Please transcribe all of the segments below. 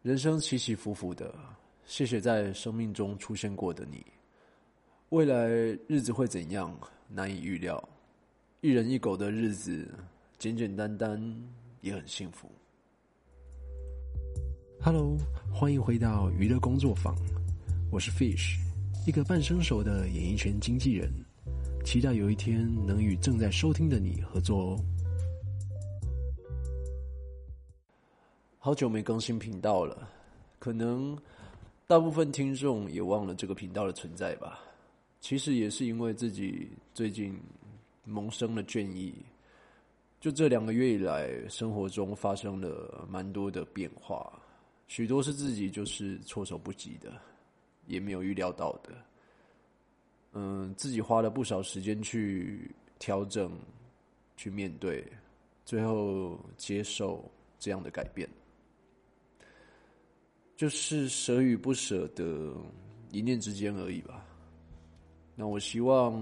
人生起起伏伏的，谢谢在生命中出现过的你。未来日子会怎样，难以预料。一人一狗的日子，简简单单也很幸福。Hello，欢迎回到娱乐工作坊，我是 Fish，一个半生熟的演艺圈经纪人，期待有一天能与正在收听的你合作哦。好久没更新频道了，可能大部分听众也忘了这个频道的存在吧。其实也是因为自己最近萌生了倦意，就这两个月以来，生活中发生了蛮多的变化，许多是自己就是措手不及的，也没有预料到的。嗯，自己花了不少时间去调整、去面对，最后接受这样的改变。就是舍与不舍的一念之间而已吧。那我希望，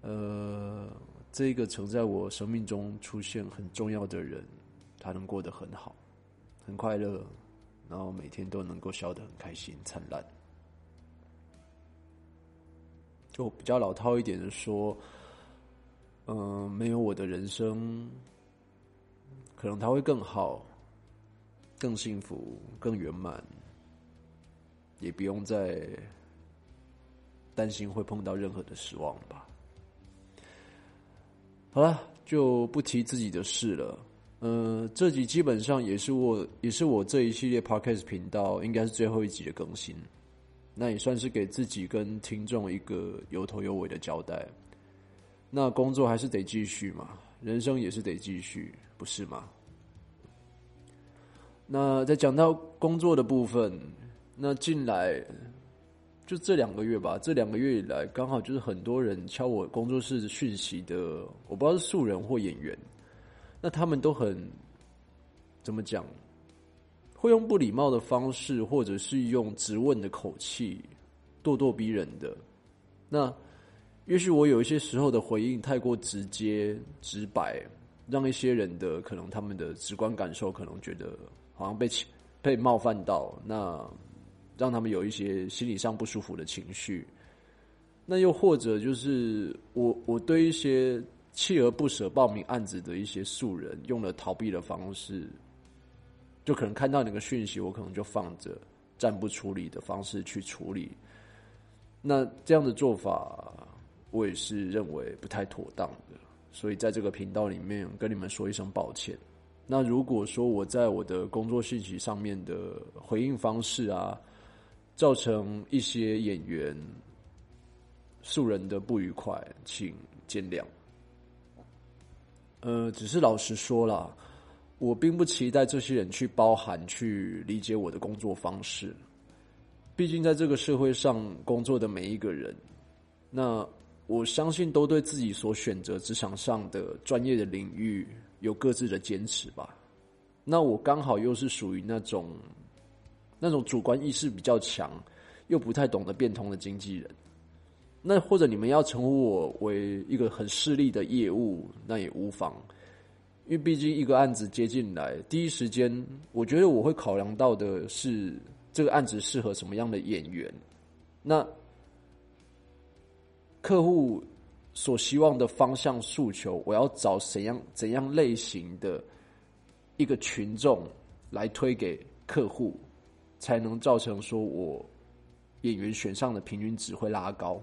呃，这个曾在我生命中出现很重要的人，他能过得很好，很快乐，然后每天都能够笑得很开心、灿烂。就比较老套一点的说，嗯，没有我的人生，可能他会更好。更幸福、更圆满，也不用再担心会碰到任何的失望吧。好了，就不提自己的事了。嗯，这集基本上也是我，也是我这一系列 podcast 频道应该是最后一集的更新。那也算是给自己跟听众一个有头有尾的交代。那工作还是得继续嘛，人生也是得继续，不是吗？那在讲到工作的部分，那进来就这两个月吧，这两个月以来，刚好就是很多人敲我工作室讯息的，我不知道是素人或演员，那他们都很怎么讲，会用不礼貌的方式，或者是用质问的口气，咄咄逼人的。那也许我有一些时候的回应太过直接直白，让一些人的可能他们的直观感受可能觉得。好像被被冒犯到，那让他们有一些心理上不舒服的情绪。那又或者就是我我对一些锲而不舍报名案子的一些素人，用了逃避的方式，就可能看到那个讯息，我可能就放着，暂不处理的方式去处理。那这样的做法，我也是认为不太妥当的，所以在这个频道里面跟你们说一声抱歉。那如果说我在我的工作信息上面的回应方式啊，造成一些演员素人的不愉快，请见谅。呃，只是老实说了，我并不期待这些人去包含、去理解我的工作方式。毕竟在这个社会上工作的每一个人，那我相信都对自己所选择职场上的专业的领域。有各自的坚持吧。那我刚好又是属于那种那种主观意识比较强，又不太懂得变通的经纪人。那或者你们要称呼我为一个很势利的业务，那也无妨。因为毕竟一个案子接进来，第一时间我觉得我会考量到的是这个案子适合什么样的演员。那客户。所希望的方向诉求，我要找怎样怎样类型的一个群众来推给客户，才能造成说我演员选上的平均值会拉高，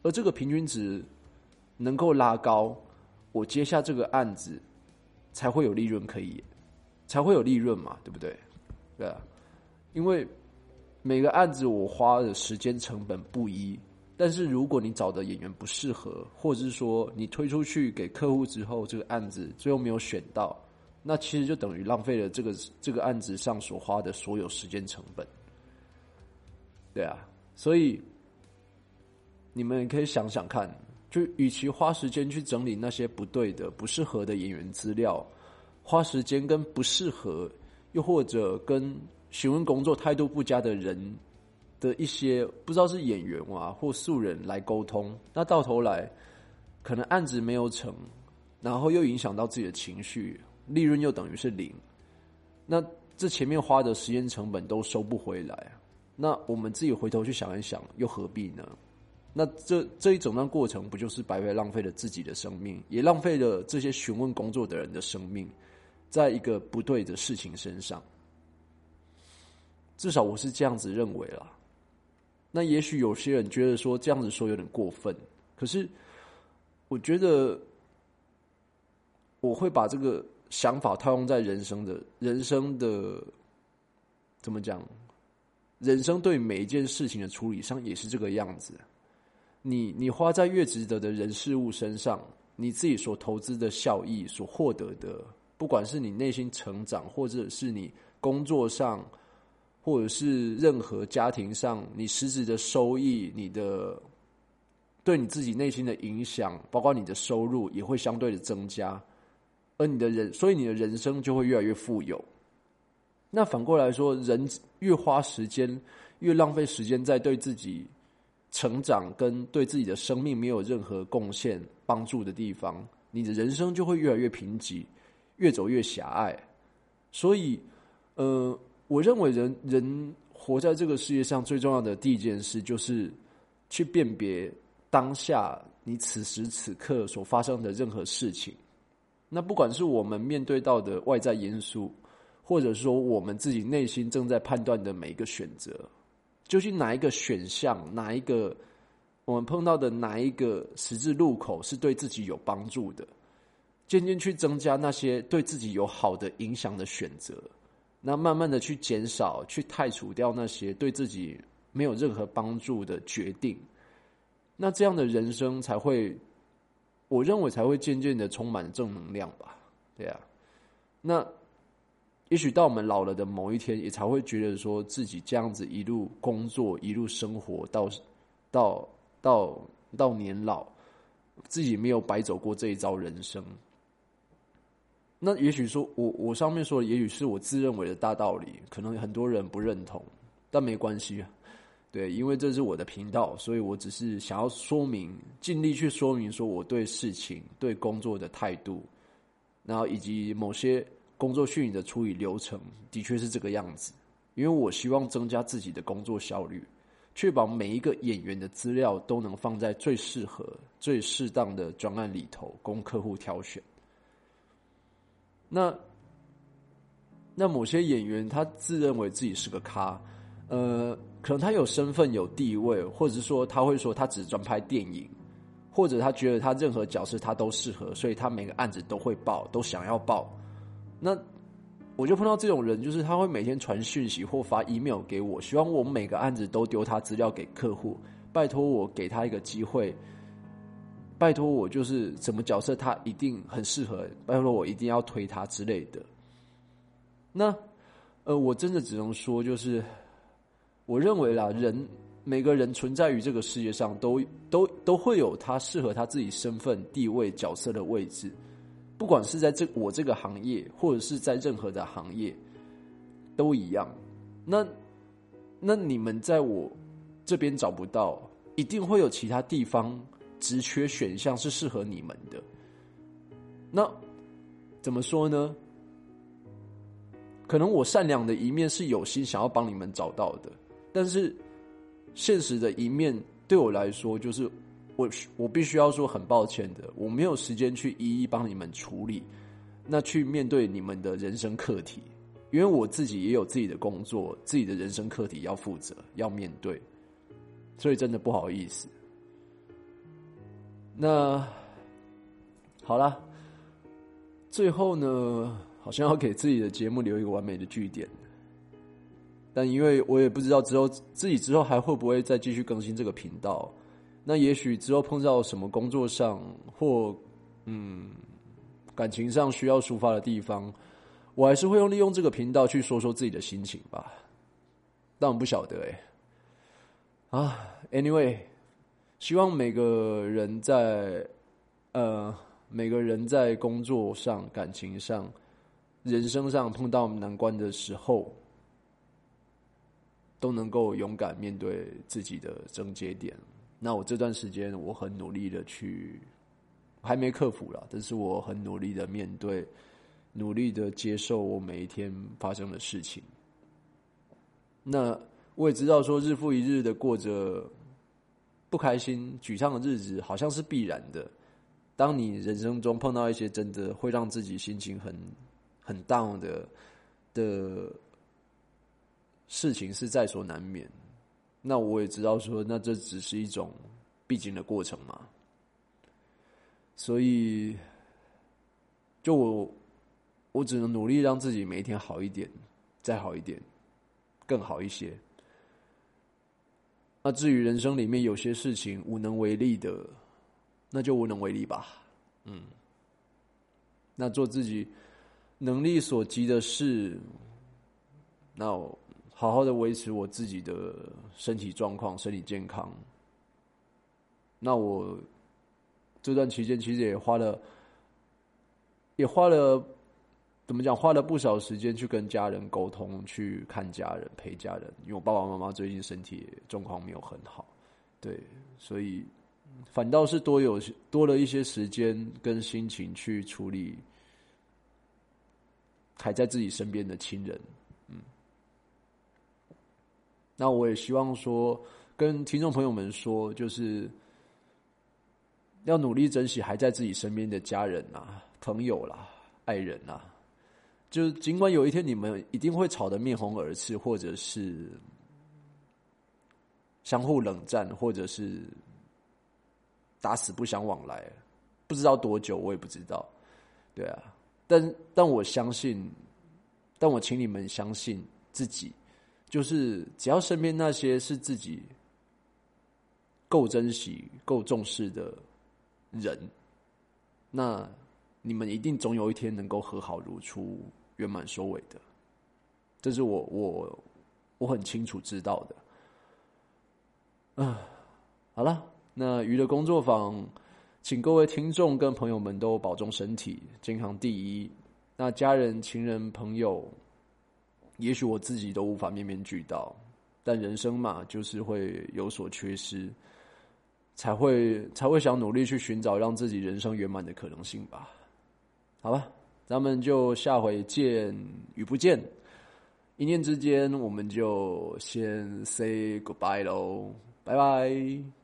而这个平均值能够拉高，我接下这个案子才会有利润可以，才会有利润嘛，对不对？对啊，因为每个案子我花的时间成本不一。但是如果你找的演员不适合，或者是说你推出去给客户之后，这个案子最后没有选到，那其实就等于浪费了这个这个案子上所花的所有时间成本。对啊，所以你们可以想想看，就与其花时间去整理那些不对的、不适合的演员资料，花时间跟不适合，又或者跟询问工作态度不佳的人。的一些不知道是演员啊或素人来沟通，那到头来可能案子没有成，然后又影响到自己的情绪，利润又等于是零。那这前面花的时间成本都收不回来，那我们自己回头去想一想，又何必呢？那这这一整段过程，不就是白白浪费了自己的生命，也浪费了这些询问工作的人的生命，在一个不对的事情身上。至少我是这样子认为啦。那也许有些人觉得说这样子说有点过分，可是我觉得我会把这个想法套用在人生的人生的怎么讲？人生对每一件事情的处理上也是这个样子。你你花在越值得的人事物身上，你自己所投资的效益所获得的，不管是你内心成长，或者是你工作上。或者是任何家庭上，你实质的收益，你的对你自己内心的影响，包括你的收入，也会相对的增加，而你的人，所以你的人生就会越来越富有。那反过来说，人越花时间，越浪费时间在对自己成长跟对自己的生命没有任何贡献帮助的地方，你的人生就会越来越贫瘠，越走越狭隘。所以，呃。我认为人人活在这个世界上最重要的第一件事，就是去辨别当下你此时此刻所发生的任何事情。那不管是我们面对到的外在因素，或者说我们自己内心正在判断的每一个选择，究竟哪一个选项，哪一个我们碰到的哪一个十字路口是对自己有帮助的，渐渐去增加那些对自己有好的影响的选择。那慢慢的去减少，去汰除掉那些对自己没有任何帮助的决定，那这样的人生才会，我认为才会渐渐的充满正能量吧，对啊。那也许到我们老了的某一天，也才会觉得说自己这样子一路工作，一路生活到到到到年老，自己没有白走过这一遭人生。那也许说，我我上面说的，也许是我自认为的大道理，可能很多人不认同，但没关系，对，因为这是我的频道，所以我只是想要说明，尽力去说明说我对事情、对工作的态度，然后以及某些工作训练的处理流程，的确是这个样子，因为我希望增加自己的工作效率，确保每一个演员的资料都能放在最适合、最适当的专案里头，供客户挑选。那那某些演员，他自认为自己是个咖，呃，可能他有身份、有地位，或者是说他会说他只专拍电影，或者他觉得他任何角色他都适合，所以他每个案子都会报，都想要报。那我就碰到这种人，就是他会每天传讯息或发 email 给我，希望我每个案子都丢他资料给客户，拜托我给他一个机会。拜托我就是什么角色他一定很适合，拜托我一定要推他之类的。那呃，我真的只能说，就是我认为啦，人每个人存在于这个世界上，都都都会有他适合他自己身份地位角色的位置，不管是在这我这个行业，或者是在任何的行业，都一样。那那你们在我这边找不到，一定会有其他地方。职缺选项是适合你们的，那怎么说呢？可能我善良的一面是有心想要帮你们找到的，但是现实的一面对我来说，就是我我必须要说很抱歉的，我没有时间去一一帮你们处理，那去面对你们的人生课题，因为我自己也有自己的工作，自己的人生课题要负责要面对，所以真的不好意思。那好了，最后呢，好像要给自己的节目留一个完美的句点。但因为我也不知道之后自己之后还会不会再继续更新这个频道，那也许之后碰到什么工作上或嗯感情上需要抒发的地方，我还是会用利用这个频道去说说自己的心情吧。但我不晓得哎，啊，anyway。希望每个人在，呃，每个人在工作上、感情上、人生上碰到难关的时候，都能够勇敢面对自己的症结点。那我这段时间，我很努力的去，还没克服了，但是我很努力的面对努力的接受我每一天发生的事情。那我也知道，说日复一日的过着不开心、沮丧的日子，好像是必然的。当你人生中碰到一些真的会让自己心情很很 down 的的事情，是在所难免。那我也知道，说那这只是一种必经的过程嘛。所以，就我，我只能努力让自己每一天好一点，再好一点。更好一些。那至于人生里面有些事情无能为力的，那就无能为力吧。嗯，那做自己能力所及的事，那好好的维持我自己的身体状况、身体健康。那我这段期间其实也花了，也花了。怎么讲？花了不少时间去跟家人沟通，去看家人，陪家人。因为我爸爸妈妈最近身体状况没有很好，对，所以反倒是多有多了一些时间跟心情去处理还在自己身边的亲人。嗯，那我也希望说，跟听众朋友们说，就是要努力珍惜还在自己身边的家人啊、朋友啦、爱人啊。就尽管有一天你们一定会吵得面红耳赤，或者是相互冷战，或者是打死不相往来，不知道多久，我也不知道。对啊，但但我相信，但我请你们相信自己，就是只要身边那些是自己够珍惜、够重视的人，那。你们一定总有一天能够和好如初、圆满收尾的，这是我我我很清楚知道的。啊，好了，那娱乐工作坊，请各位听众跟朋友们都保重身体，健康第一。那家人、情人、朋友，也许我自己都无法面面俱到，但人生嘛，就是会有所缺失，才会才会想努力去寻找让自己人生圆满的可能性吧。好吧，咱们就下回见与不见，一念之间，我们就先 say goodbye 喽，拜拜。